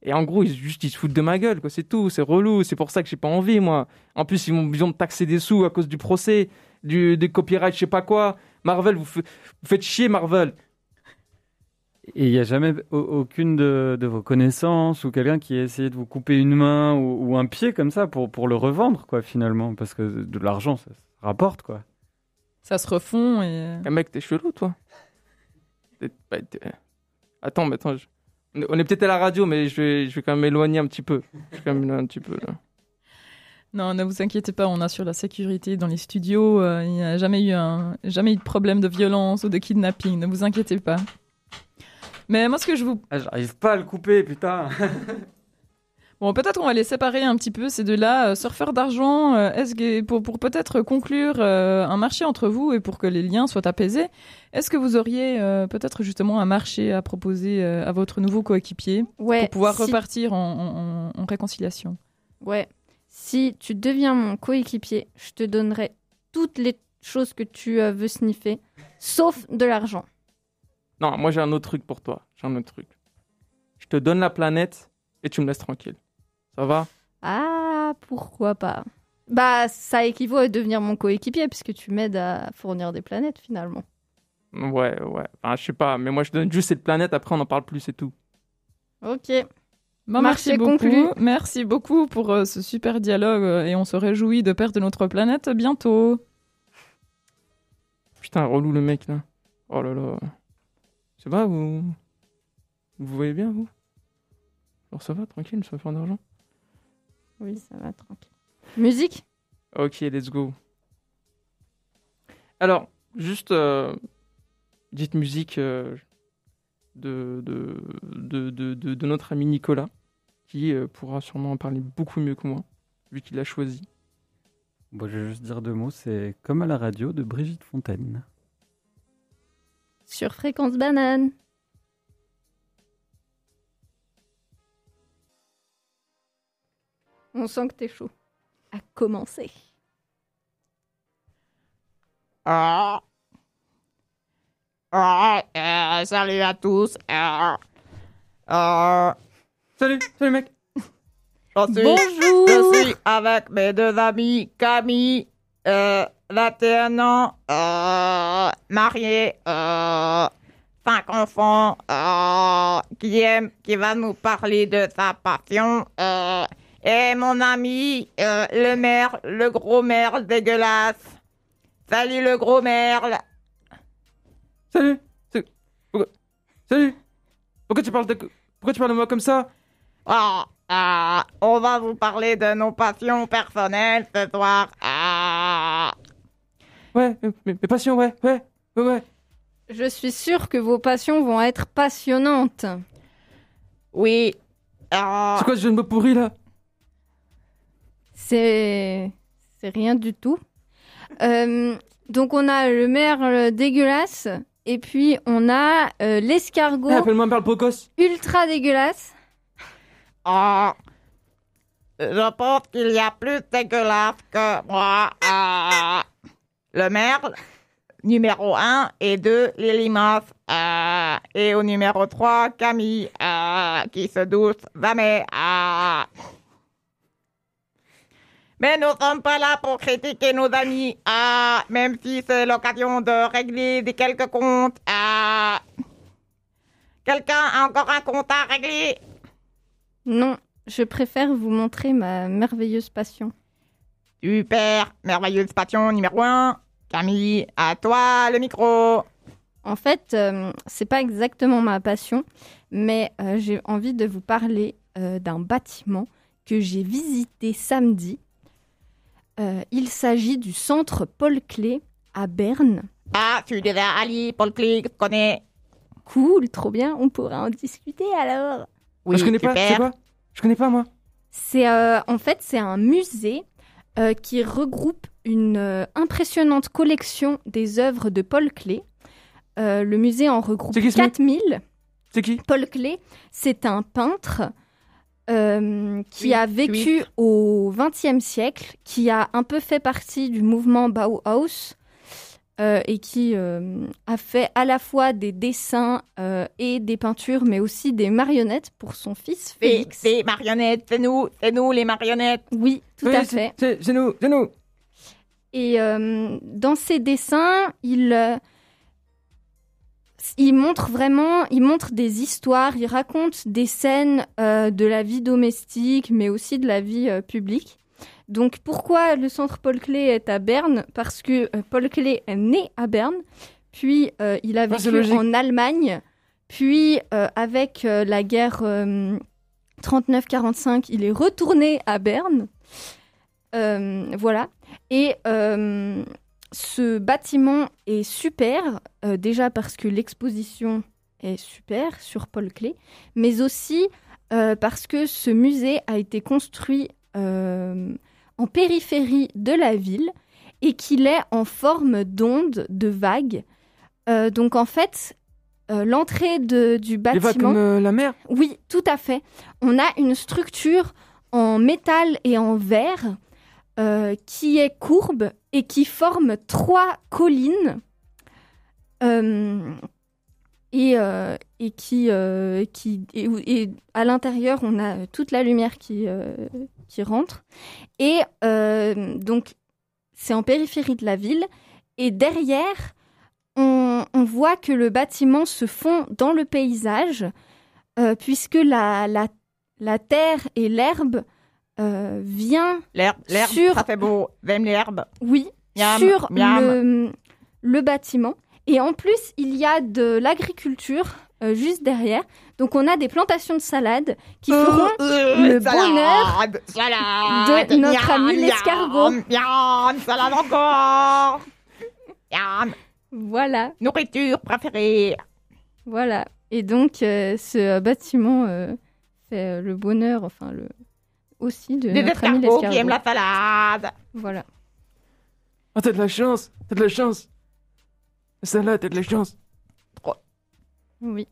Et en gros, ils juste ils se foutent de ma gueule, quoi. C'est tout, c'est relou. C'est pour ça que j'ai pas envie, moi. En plus, ils besoin de taxer des sous à cause du procès, du des copyright, je sais pas quoi. Marvel, vous, vous faites chier, Marvel. Et il n'y a jamais au- aucune de, de vos connaissances ou quelqu'un qui a essayé de vous couper une main ou, ou un pied comme ça pour, pour le revendre, quoi, finalement, parce que de l'argent, ça se rapporte, quoi. Ça se refond et... Ah, mec, t'es chelou, toi. Attends, mais attends. je- On est- peut-être à la radio, mais je vais, je vais quand même m'éloigner un petit peu. Je vais quand même un petit peu, là. Non, ne vous inquiétez pas, on assure la sécurité dans les studios. euh, il n'y a jamais eu, un, jamais eu de problème de violence ou de kidnapping, ne vous inquiétez pas. Mais moi, ce que je vous Ah, j'arrive pas à le couper, putain Bon, peut-être qu'on va les séparer un petit peu, ces deux-là. Euh, surfeurs d'argent, euh, est-ce que, pour, pour peut-être conclure euh, un marché entre vous et pour que les liens soient apaisés, est-ce que vous auriez euh, peut-être justement un marché à proposer euh, à votre nouveau coéquipier Ouais, pour pouvoir si- repartir en, en- en réconciliation? Ouais. Si tu deviens mon coéquipier, je te donnerai toutes les choses que tu euh, veux sniffer, sauf de l'argent. Non, moi, j'ai un autre truc pour toi. J'ai un autre truc. Je te donne la planète et tu me laisses tranquille. Ça va? Ah, pourquoi pas? Bah, ça équivaut à devenir mon coéquipier, puisque tu m'aides à fournir des planètes, finalement. Ouais, ouais. Enfin, je sais pas, mais moi, je donne juste cette planète, après, on n'en parle plus, c'est tout. Ok. Bon, Marché merci beaucoup. conclu. Merci beaucoup pour euh, ce super dialogue euh, et on se réjouit de perdre notre planète bientôt. Putain, relou le mec, là. Oh là là. Ça va, vous... Vous voyez bien, vous? Alors, ça va, tranquille, ça va faire d'argent Oui, ça va, tranquille. Musique? Ok, let's go. Alors, juste euh, petite musique euh, de, de, de, de, de- de notre ami Nicolas, qui euh, pourra sûrement en parler beaucoup mieux que moi, vu qu'il l'a choisi. Bon, je vais juste dire deux mots, c'est comme à la radio de Brigitte Fontaine. Sur Fréquence Banane. On sent que t'es chaud. À commencer. Ah. Ah, euh, salut à tous. Ah. Ah, Salut, salut mec je, suis, Bonjour je suis avec mes deux amis Camille, euh, 21 ans, euh, marié, euh, 5 enfants, euh, qui aime, qui va nous parler de sa passion. euh, et mon ami, euh, le merle, le gros merle dégueulasse. Salut le gros merle. Salut. C'est- Pourquoi... Salut. Pourquoi tu parles de... Pourquoi tu parles de moi comme ça? Ah, ah, on va vous parler de nos passions personnelles ce soir. Ah, Ouais, mes, passions, ouais, ouais, ouais, ouais. Je suis sûre que vos passions vont être passionnantes. oui. Ah, C'est quoi ce jeu de mots pourri, là? C'est. C'est rien du tout. Euh, donc, on a le merle dégueulasse. Et puis, on a euh, l'escargot Eh, Appelle-moi Merle Pocos. ultra dégueulasse. ah, je pense qu'il y a plus dégueulasse que moi. Ah, le merle, numéro 1 et 2, les limaces. Ah, et au numéro 3, Camille, euh, qui se doute jamais. euh. Mais nous sommes pas là pour critiquer nos amis, euh, même si c'est l'occasion de régler des quelques comptes. euh. Quelqu'un a encore un compte à régler? Non, je préfère vous montrer ma merveilleuse passion. Super, merveilleuse passion numéro 1. Camille, à toi le micro. En fait, euh, c'est pas exactement ma passion, mais euh, j'ai envie de vous parler euh, d'un bâtiment que j'ai visité samedi. Euh, il s'agit du centre Paul Klee à Berne. Ah, tu déjà Ali, Paul Klee, je connais. Cool, trop bien, on pourra en discuter alors. Oui, Ah, je connais pas, super. c'est quoi? Je connais pas, moi. C'est euh, en fait c'est un musée euh, qui regroupe une euh, impressionnante collection des œuvres de Paul Klee. Euh, le musée en regroupe C'est qui ce mec? 4000. C'est qui? Paul Klee, c'est un peintre euh, qui Oui, a vécu oui. au XXe siècle, qui a un peu fait partie du mouvement Bauhaus euh, et qui euh, a fait à la fois des dessins euh, et des peintures, mais aussi des marionnettes pour son fils Félix. c'est marionnettes, c'est nous, c'est nous les marionnettes. Oui, tout Oui, à fait. C'est nous, c'est nous. Et euh, dans ses dessins, il, euh, il montre vraiment, il montre des histoires, il raconte des scènes euh, de la vie domestique, mais aussi de la vie euh, publique. Donc pourquoi le centre Paul Klee est à Berne? Parce que euh, Paul Klee est né à Berne, puis il a Ah, vécu en Allemagne, puis avec la guerre euh, 39-45, il est retourné à Berne. Voilà. Et euh, ce bâtiment est super, euh, déjà parce que l'exposition est super sur Paul Klee, mais aussi euh, parce que ce musée a été construit en périphérie de la ville et qu'il est en forme d'onde, de vague. Donc en fait, l'entrée de- du Les vagues bâtiment... comme la mer? Oui, tout à fait. On a une structure en métal et en verre euh, qui est courbe et qui forme trois collines euh, et, euh, et qui, qui et, à l'intérieur on a toute la lumière qui, qui rentre. Et donc c'est en périphérie de la ville. Et derrière on, on voit que le bâtiment se fond dans le paysage puisque la, la, la terre et l'herbe euh, vient, L'herbe, l'herbe, Sur- ça fait beau. J'aime l'herbe. oui, Miam, sur miam. Le, le bâtiment. Et en plus, il y a de l'agriculture euh, juste derrière. Donc on a des plantations de salade qui feront le bonheur bonheur salade, de notre miam, ami l'escargot. Salade encore. Voilà, nourriture préférée. voilà. Et donc euh, ce bâtiment euh, fait euh, le bonheur, enfin le aussi de Des notre ami qui aiment la salade. Voilà. Oh, t'as de la chance, t'as de la chance. Celle-là, t'as de la chance. Oui.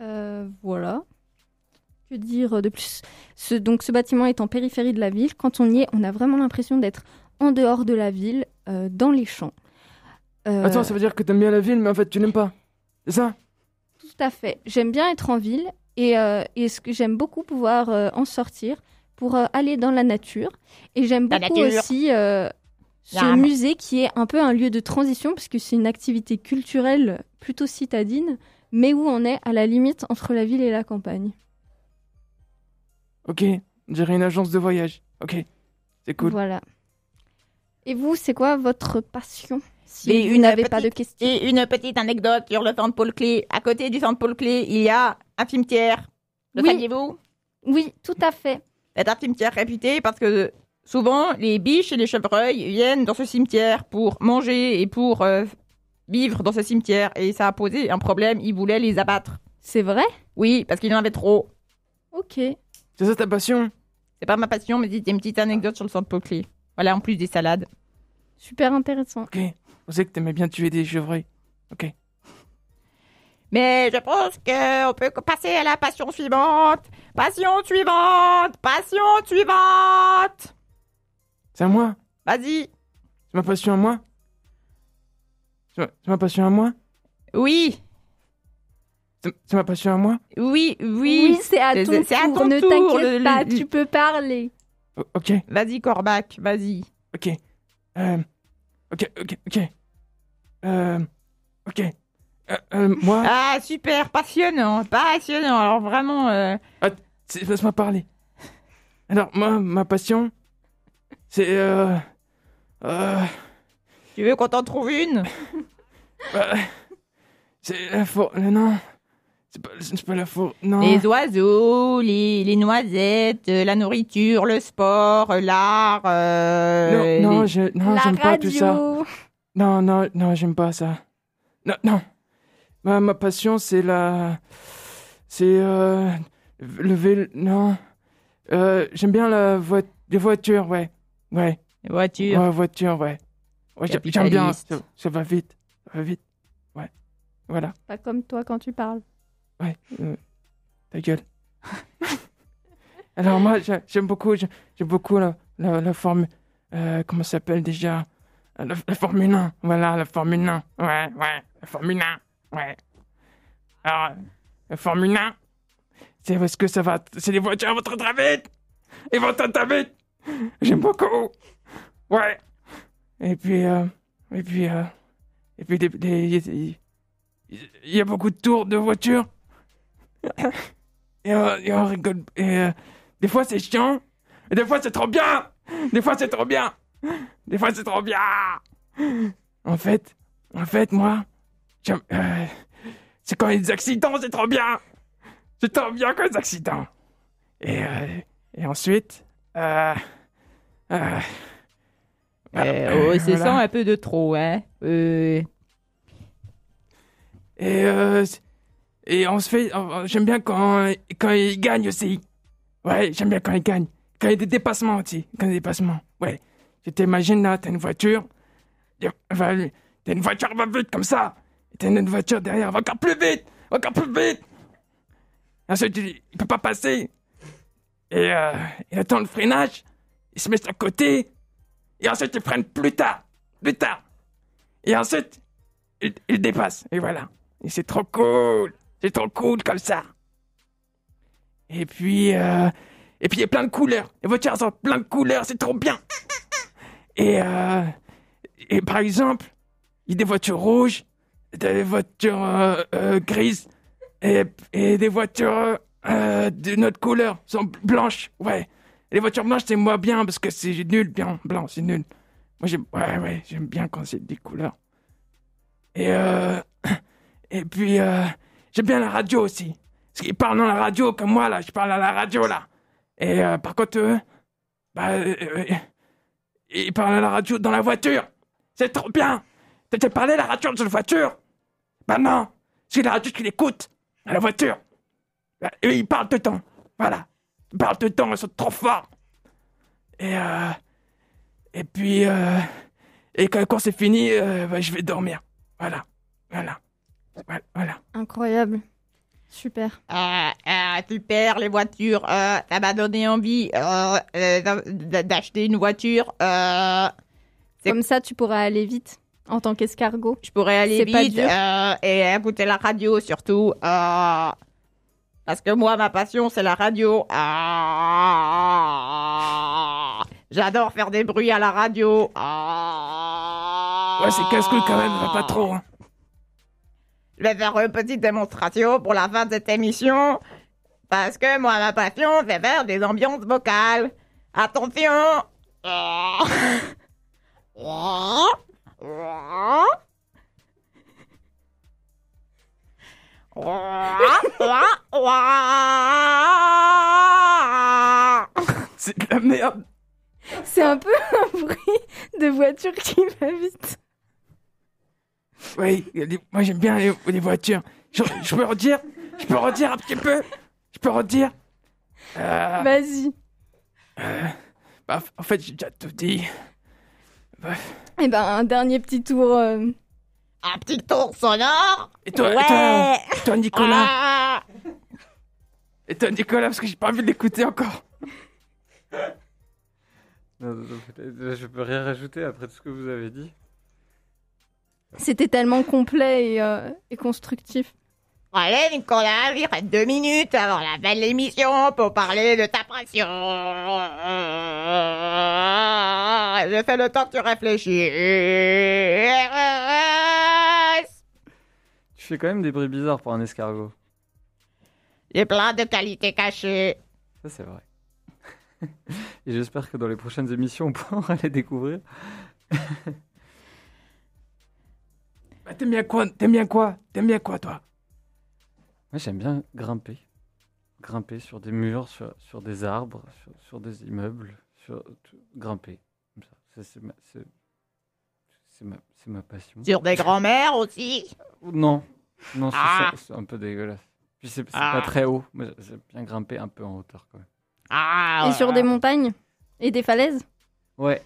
Euh, voilà. Que dire de plus? Ce, Donc, ce bâtiment est en périphérie de la ville. Quand on y est, on a vraiment l'impression d'être en dehors de la ville, euh, dans les champs. Euh, Attends, ça veut dire que t'aimes bien la ville, mais en fait, tu n'aimes pas. C'est ça? Tout à fait. J'aime bien être en ville et, euh, et ce que j'aime beaucoup pouvoir euh, en sortir pour euh, aller dans la nature. Et j'aime beaucoup nature. aussi euh, ce musée qui est un peu un lieu de transition parce que c'est une activité culturelle plutôt citadine, mais où on est à la limite entre la ville et la campagne. Ok, on dirait une agence de voyage. Ok, c'est cool. Voilà. Et vous, c'est quoi votre passion Si Et vous une n'avez pas de petite- questions. Et une petite anecdote sur le centre Paul Klee. À côté du centre Paul Klee, il y a un cimetière. Le Oui. saviez-vous? Oui, tout à fait. C'est un cimetière réputé parce que souvent, les biches et les chevreuils viennent dans ce cimetière pour manger et pour euh, vivre dans ce cimetière. Et ça a posé un problème. Ils voulaient les abattre. C'est vrai? Oui, parce qu'il y en avait trop. Ok. C'est ça ta passion? C'est pas ma passion, mais c'était une petite anecdote sur le centre Klee. Voilà, en plus des salades. Super intéressant. Ok, je pensais que t'aimais bien tuer des chevreuils. Ok. Mais je pense qu'on peut passer à la passion suivante. Passion suivante. Passion suivante. C'est à moi Vas-y. C'est ma passion à moi C'est ma- c'est ma passion à moi Oui. C'est c'est ma passion à moi Oui, Oui, oui. c'est à c'est- ton c'est à tour. ton ne t'inquiète pas, le- tu peux parler. O- Ok, Vas-y, Corbac, vas-y. ok. Euh, ok, ok, ok. Euh, ok. Euh, euh, moi, Ah, super, passionnant, passionnant. Alors vraiment, euh, c'est- laisse-moi parler. Alors, moi, ma passion, c'est... Euh, euh, tu veux qu'on t'en trouve une? C'est la for... Non, c'est pas, c'est pas la for... Non. Les oiseaux, les, les noisettes, la nourriture, le sport, l'art. euh, non, non, les- je, non La j'aime pas tout ça. Non, non, non, j'aime pas ça. Non, non. Ma, ma passion, c'est la... C'est... Euh, le vélo... Non. Euh, j'aime bien la voi... les voitures, ouais. Ouais. les voitures. Ouais, voiture, ouais. ouais j'ai- j'aime bien. Ça, ça va vite. Ça va vite. Ouais. Voilà. Pas comme toi quand tu parles. Ouais. euh, ta gueule. Alors moi, j'ai- j'aime beaucoup, j'ai- j'aime beaucoup la, la, la Formule... Euh, comment ça s'appelle déjà? La, la Formule 1. Voilà, la Formule 1. Ouais, ouais. La Formule 1. Ouais. Alors, la Formule 1, c'est parce que ça va... C'est les voitures vont très très vite. Ils vont très très vite. J'aime beaucoup. Ouais. Et puis... Euh, et puis... Euh, et puis, il y a beaucoup de tours de voitures. Et, euh, et on rigole. Et euh, des fois c'est chiant. Et des fois c'est trop bien. Des fois c'est trop bien. Des fois c'est trop bien. En fait, en fait moi, euh, c'est quand il y a des accidents, c'est trop bien. C'est trop bien quand il y a des accidents. Et, euh, et ensuite, euh, oh, c'est voilà. ça un peu de trop, hein. Et, et on se fait. J'aime bien quand, quand il gagne aussi. Ouais, j'aime bien quand il gagne. Quand il y a des dépassements aussi. Quand il y a des dépassements. Ouais. Tu t'imagines là, t'as une voiture. T'as une voiture va vite comme ça. T'as une voiture derrière, va encore plus vite. Encore plus vite. Ensuite, il, il peut pas passer. Et euh, il attend le freinage. Il se met sur le côté. Et ensuite, ils prennent plus tard. Plus tard. Et ensuite, il, il dépasse. Et voilà. Et c'est trop cool. C'est trop cool comme ça. Et puis, euh, et puis il y a plein de couleurs. Les voitures elles ont plein de couleurs, c'est trop bien. Et, euh, et par exemple, il y a des voitures rouges, des voitures euh, euh, grises et, des voitures euh, d'une autre couleur, sont blanches. Ouais. Les voitures blanches, c'est moi bien parce que c'est nul, bien blanc, c'est nul. Moi, j'aime, ouais, ouais, j'aime bien quand c'est des couleurs. Et et puis j'aime bien la radio aussi. Parce qu'ils parlent dans la radio comme moi là, je parle à la radio là. Et par contre eux, bah, ils parlent à la radio dans la voiture. C'est trop bien. T'as parlé à la radio dans la voiture? Bah non, c'est la radio qui l'écoute à la voiture. Bah, eux ils parlent tout le temps. Voilà, ils parlent tout le temps, ils sont trop forts. Et euh, et puis euh, et quand, quand c'est fini, euh, bah, je vais dormir. Voilà, voilà, voilà. voilà. Incroyable. Super. Ah, ah, super, les voitures. euh, ça m'a donné envie euh, euh, d'a- d'acheter une voiture. euh, C'est- Comme ça, tu pourras aller vite en tant qu'escargot. je pourrais aller vite euh, et écouter la radio surtout. euh, parce que moi, ma passion, c'est la radio. Ah, J'adore faire des bruits à la radio. Ah, Ouais, c'est casse-couille quand même, va pas trop. Hein. Je vais faire une petite démonstration pour la fin de cette émission. Parce que moi, ma passion, c'est faire des ambiances vocales. Attention. C'est de la merde. C'est un peu un bruit de voiture qui va vite. Oui, moi j'aime bien les, les voitures. Je, je peux redire Je peux redire un petit peu Je peux redire euh, Vas-y. bah, En fait, j'ai déjà tout dit. Eh ben, un dernier petit tour. euh, Un petit tour sonore. Et toi, et Ouais. toi, et toi, Nicolas Ah. Et toi, Nicolas, parce que j'ai pas envie de l'écouter encore. Non, non, non, je peux rien rajouter après tout ce que vous avez dit. C'était tellement complet et, euh, et constructif. Allez, Nicolas, il reste deux minutes avant la fin de l'émission pour parler de ta pression. J'ai fait le temps que tu réfléchisses. Tu fais quand même des bruits bizarres pour un escargot. J'ai plein de qualités cachées. Ça, c'est vrai. Et j'espère que dans les prochaines émissions, on pourra les découvrir. Bah, T'aimes bien quoi? T'aimes bien quoi? T'aimes bien quoi, toi? Moi, j'aime bien grimper. Grimper sur des murs, sur, sur des arbres, sur, sur des immeubles. Sur, tout- grimper. C'est ma, c'est- c'est ma, c'est ma passion. Sur des grands-mères aussi. Non, non, c'est Ah. c'est un peu dégueulasse. Puis c'est c'est Ah. pas très haut. Moi, j'aime bien grimper un peu en hauteur quand même. Ah, Et sur des montagnes Et des falaises Ouais.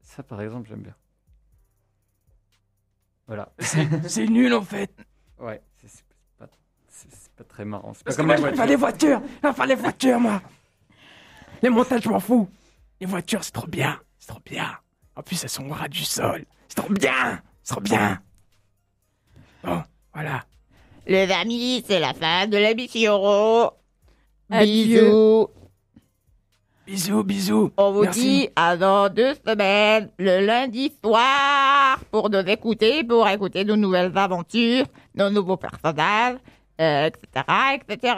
Ça, par exemple, j'aime bien. Voilà. C'est nul, en fait. Ouais, c'est c'est pas, c'est- c'est pas très marrant. C'est pas Parce que comme moi, les voitures. les voitures. Je préfère les voitures, moi. Les montagnes, je m'en fous. Les voitures, c'est trop bien. C'est trop bien. En plus, elles sont au ras du sol. C'est trop bien. C'est trop bien. Bon, voilà. Les amis, c'est la fin de l'émission. Bisous. Bisous, bisous. On vous Merci. dit à dans deux semaines, le lundi soir, pour nous écouter, pour écouter nos nouvelles aventures, nos nouveaux personnages, euh, etc., etc.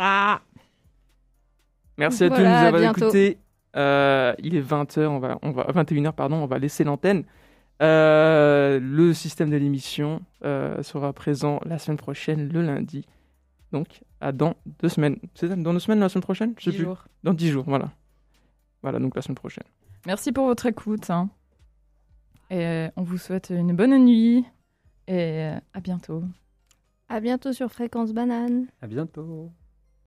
Merci à tous de nous à avoir bientôt. écoutés. Euh, il est 20h, on va, on va, 21h, pardon, on va laisser l'antenne. Euh, le système de l'émission euh, sera présent la semaine prochaine, le lundi. Donc, à dans deux semaines. C'est dans deux semaines, la semaine prochaine? Je sais Dix plus. jours. Dans dix jours, voilà. Voilà, donc la semaine prochaine. Merci pour votre écoute. hein. Et euh, on vous souhaite une bonne nuit. Et euh, à bientôt. À bientôt sur Fréquence Banane. À bientôt.